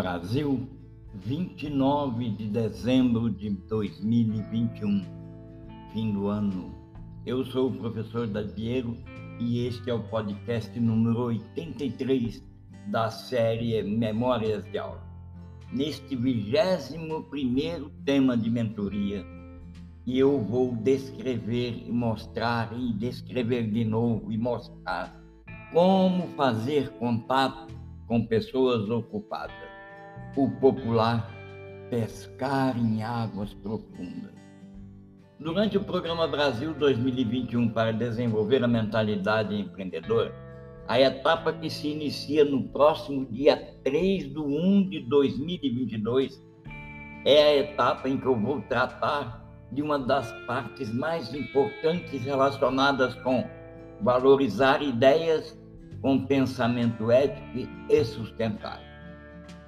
Brasil, 29 de dezembro de 2021, fim do ano. Eu sou o professor Dadiero e este é o podcast número 83 da série Memórias de Aula. Neste 21 primeiro tema de mentoria, eu vou descrever e mostrar e descrever de novo e mostrar como fazer contato com pessoas ocupadas o popular pescar em águas profundas. Durante o programa Brasil 2021 para desenvolver a mentalidade empreendedora, a etapa que se inicia no próximo dia 3 de 1 de 2022 é a etapa em que eu vou tratar de uma das partes mais importantes relacionadas com valorizar ideias com pensamento ético e sustentável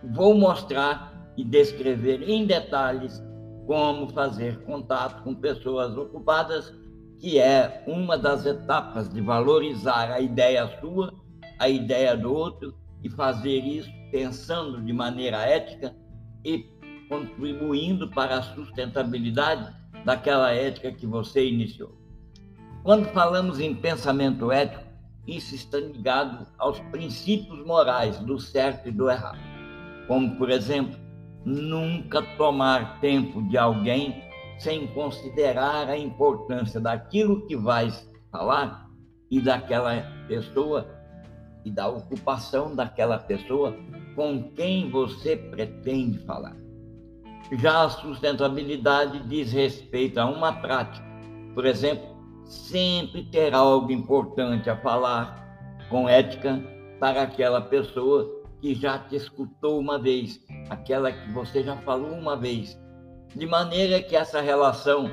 vou mostrar e descrever em detalhes como fazer contato com pessoas ocupadas, que é uma das etapas de valorizar a ideia sua, a ideia do outro e fazer isso pensando de maneira ética e contribuindo para a sustentabilidade daquela ética que você iniciou. Quando falamos em pensamento ético, isso está ligado aos princípios morais do certo e do errado como, por exemplo, nunca tomar tempo de alguém sem considerar a importância daquilo que vais falar e daquela pessoa e da ocupação daquela pessoa com quem você pretende falar. Já a sustentabilidade diz respeito a uma prática. Por exemplo, sempre ter algo importante a falar com ética para aquela pessoa que já te escutou uma vez, aquela que você já falou uma vez, de maneira que essa relação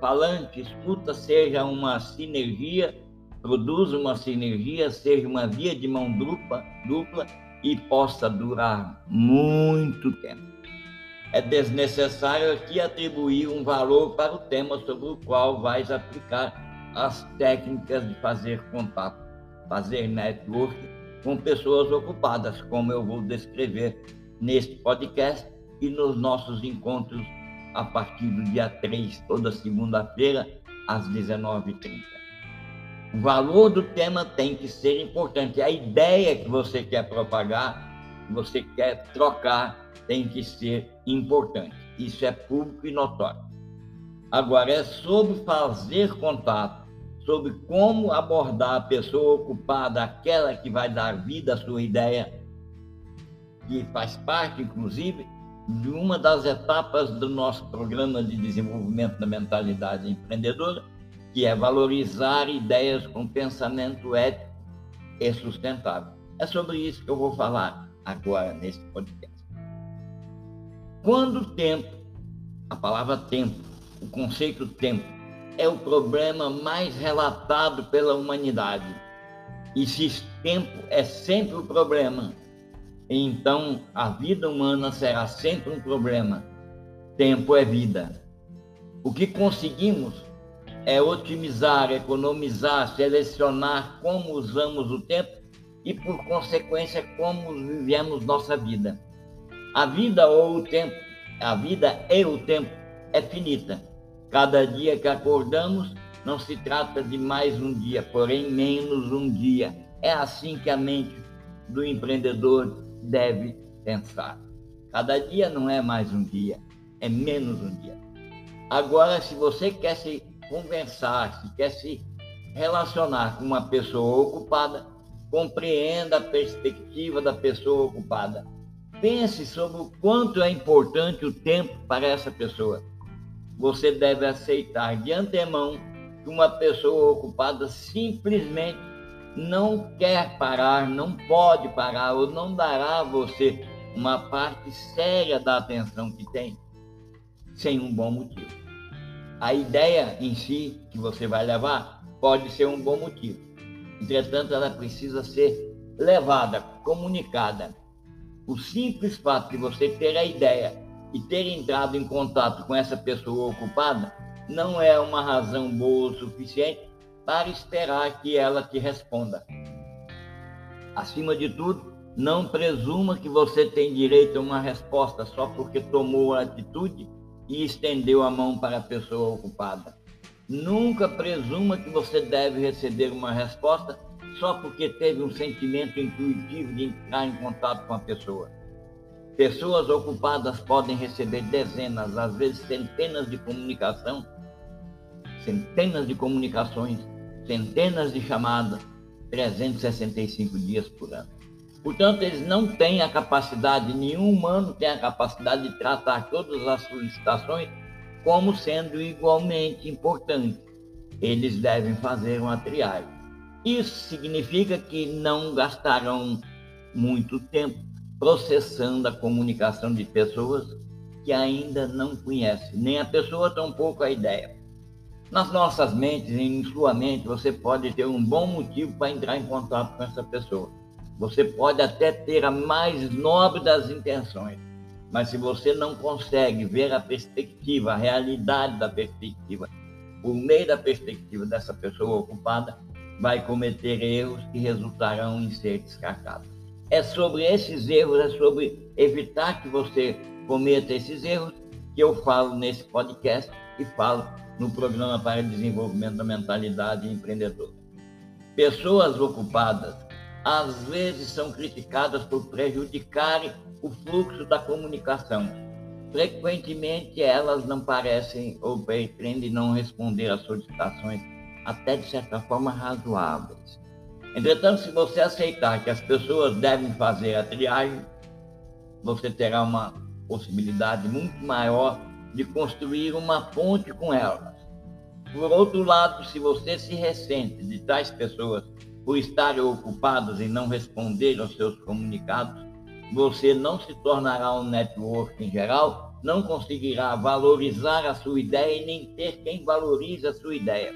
falante-escuta seja uma sinergia, produza uma sinergia, seja uma via de mão dupla, dupla e possa durar muito tempo. É desnecessário aqui atribuir um valor para o tema sobre o qual vais aplicar as técnicas de fazer contato, fazer network com pessoas ocupadas, como eu vou descrever neste podcast e nos nossos encontros a partir do dia 3, toda segunda-feira, às 19h30. O valor do tema tem que ser importante. A ideia que você quer propagar, que você quer trocar, tem que ser importante. Isso é público e notório. Agora, é sobre fazer contato sobre como abordar a pessoa ocupada, aquela que vai dar vida à sua ideia, que faz parte, inclusive, de uma das etapas do nosso programa de desenvolvimento da mentalidade empreendedora, que é valorizar ideias com pensamento ético e sustentável. É sobre isso que eu vou falar agora nesse podcast. Quando o tempo, a palavra tempo, o conceito tempo, é o problema mais relatado pela humanidade. E se tempo é sempre o problema, então a vida humana será sempre um problema. Tempo é vida. O que conseguimos é otimizar, economizar, selecionar como usamos o tempo e, por consequência, como vivemos nossa vida. A vida ou o tempo, a vida e o tempo é finita Cada dia que acordamos não se trata de mais um dia, porém menos um dia. É assim que a mente do empreendedor deve pensar. Cada dia não é mais um dia, é menos um dia. Agora, se você quer se conversar, se quer se relacionar com uma pessoa ocupada, compreenda a perspectiva da pessoa ocupada. Pense sobre o quanto é importante o tempo para essa pessoa você deve aceitar de antemão que uma pessoa ocupada simplesmente não quer parar, não pode parar ou não dará a você uma parte séria da atenção que tem sem um bom motivo. A ideia em si que você vai levar pode ser um bom motivo. Entretanto, ela precisa ser levada, comunicada. O simples fato de você ter a ideia e ter entrado em contato com essa pessoa ocupada não é uma razão boa o suficiente para esperar que ela te responda. Acima de tudo, Não presuma que você tem direito a uma resposta só porque tomou a atitude e estendeu a mão para a pessoa ocupada. Nunca presuma que você deve receber uma resposta só porque teve um sentimento intuitivo de entrar em contato com a pessoa. Pessoas ocupadas podem receber dezenas, às vezes centenas de comunicação, centenas de comunicações, centenas de chamadas, 365 dias por ano. Portanto, eles não têm a capacidade, nenhum humano tem a capacidade de tratar todas as solicitações como sendo igualmente importantes. Eles devem fazer uma triagem. Isso significa que não gastarão muito tempo processando a comunicação de pessoas que ainda não conhecem, nem a pessoa, tampouco a ideia. Nas nossas mentes, em sua mente, você pode ter um bom motivo para entrar em contato com essa pessoa você pode até ter a mais nobre das intenções, mas se você não consegue ver a perspectiva, a realidade da perspectiva, por meio da perspectiva dessa pessoa ocupada, vai cometer erros que resultarão em ser descartado. É sobre esses erros, é sobre evitar que você cometa esses erros que eu falo nesse podcast e falo no programa para desenvolvimento da mentalidade empreendedora. Pessoas ocupadas às vezes são criticadas por prejudicarem o fluxo da comunicação. Frequentemente elas não parecem ou pretendem não responder às solicitações, até de certa forma razoáveis. Entretanto, se você aceitar que as pessoas devem fazer a triagem, você terá uma possibilidade muito maior de construir uma ponte com elas. Por outro lado, se você se ressente de tais pessoas por estarem ocupados em não responder aos seus comunicados, você não se tornará um network em geral, não conseguirá valorizar a sua ideia e nem ter quem valorize a sua ideia.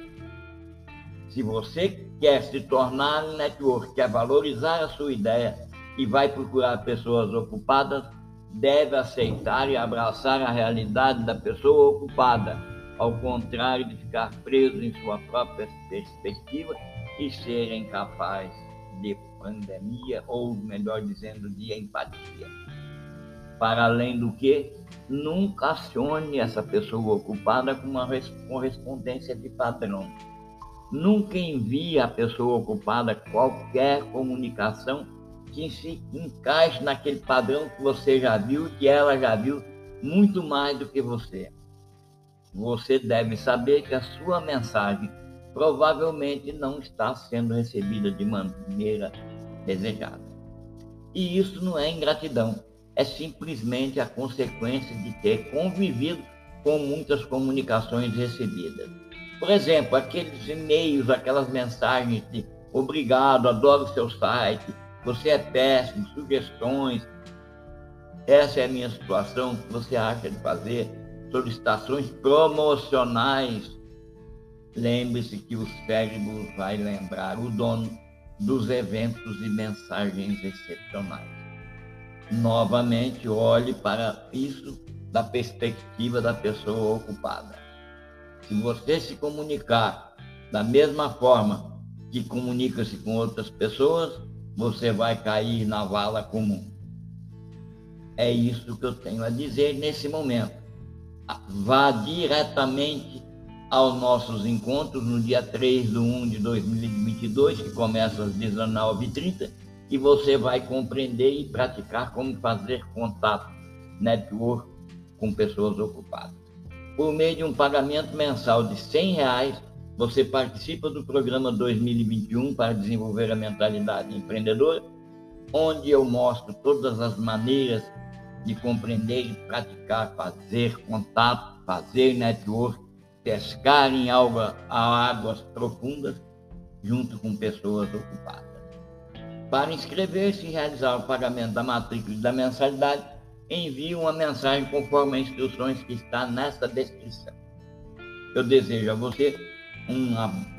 Se você quer se tornar um network, quer valorizar a sua ideia e vai procurar pessoas ocupadas, deve aceitar e abraçar a realidade da pessoa ocupada, ao contrário de ficar preso em sua própria perspectiva e serem capazes de pandemia, ou melhor dizendo, de empatia. Para além do que, nunca acione essa pessoa ocupada com uma correspondência de padrão. Nunca envie à pessoa ocupada qualquer comunicação que se encaixe naquele padrão que você já viu, que ela já viu muito mais do que você. Você deve saber que a sua mensagem provavelmente não está sendo recebida de maneira desejada. E isso não é ingratidão, é simplesmente a consequência de ter convivido com muitas comunicações recebidas. Por exemplo, aqueles e-mails, aquelas mensagens de obrigado, adoro seu site, você é péssimo, sugestões, essa é a minha situação, o que você acha de fazer? Solicitações promocionais Lembre-se que o cérebro vai lembrar o dono dos eventos e mensagens excepcionais. Novamente, olhe para isso da perspectiva da pessoa ocupada. Se você se comunicar da mesma forma que comunica-se com outras pessoas, você vai cair na vala comum. É isso que eu tenho a dizer nesse momento. Vá diretamente aos nossos encontros no dia 3 de 1 de 2022, que começa às 19h30, e você vai compreender e praticar como fazer contato, network com pessoas ocupadas. Por meio de um pagamento mensal de R$ reais, você participa do programa 2021 para desenvolver a mentalidade empreendedora, onde eu mostro todas as maneiras de compreender praticar, fazer contato, fazer network pescar em água, águas profundas junto com pessoas ocupadas. Para inscrever-se e realizar o pagamento da matrícula e da mensalidade, envie uma mensagem conforme as instruções que está nessa descrição. Eu desejo a você um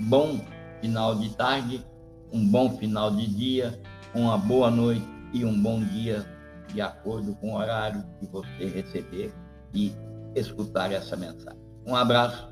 bom final de tarde, um bom final de dia, uma boa noite e um bom dia, de acordo com o horário que você receber e escutar essa mensagem. Um abraço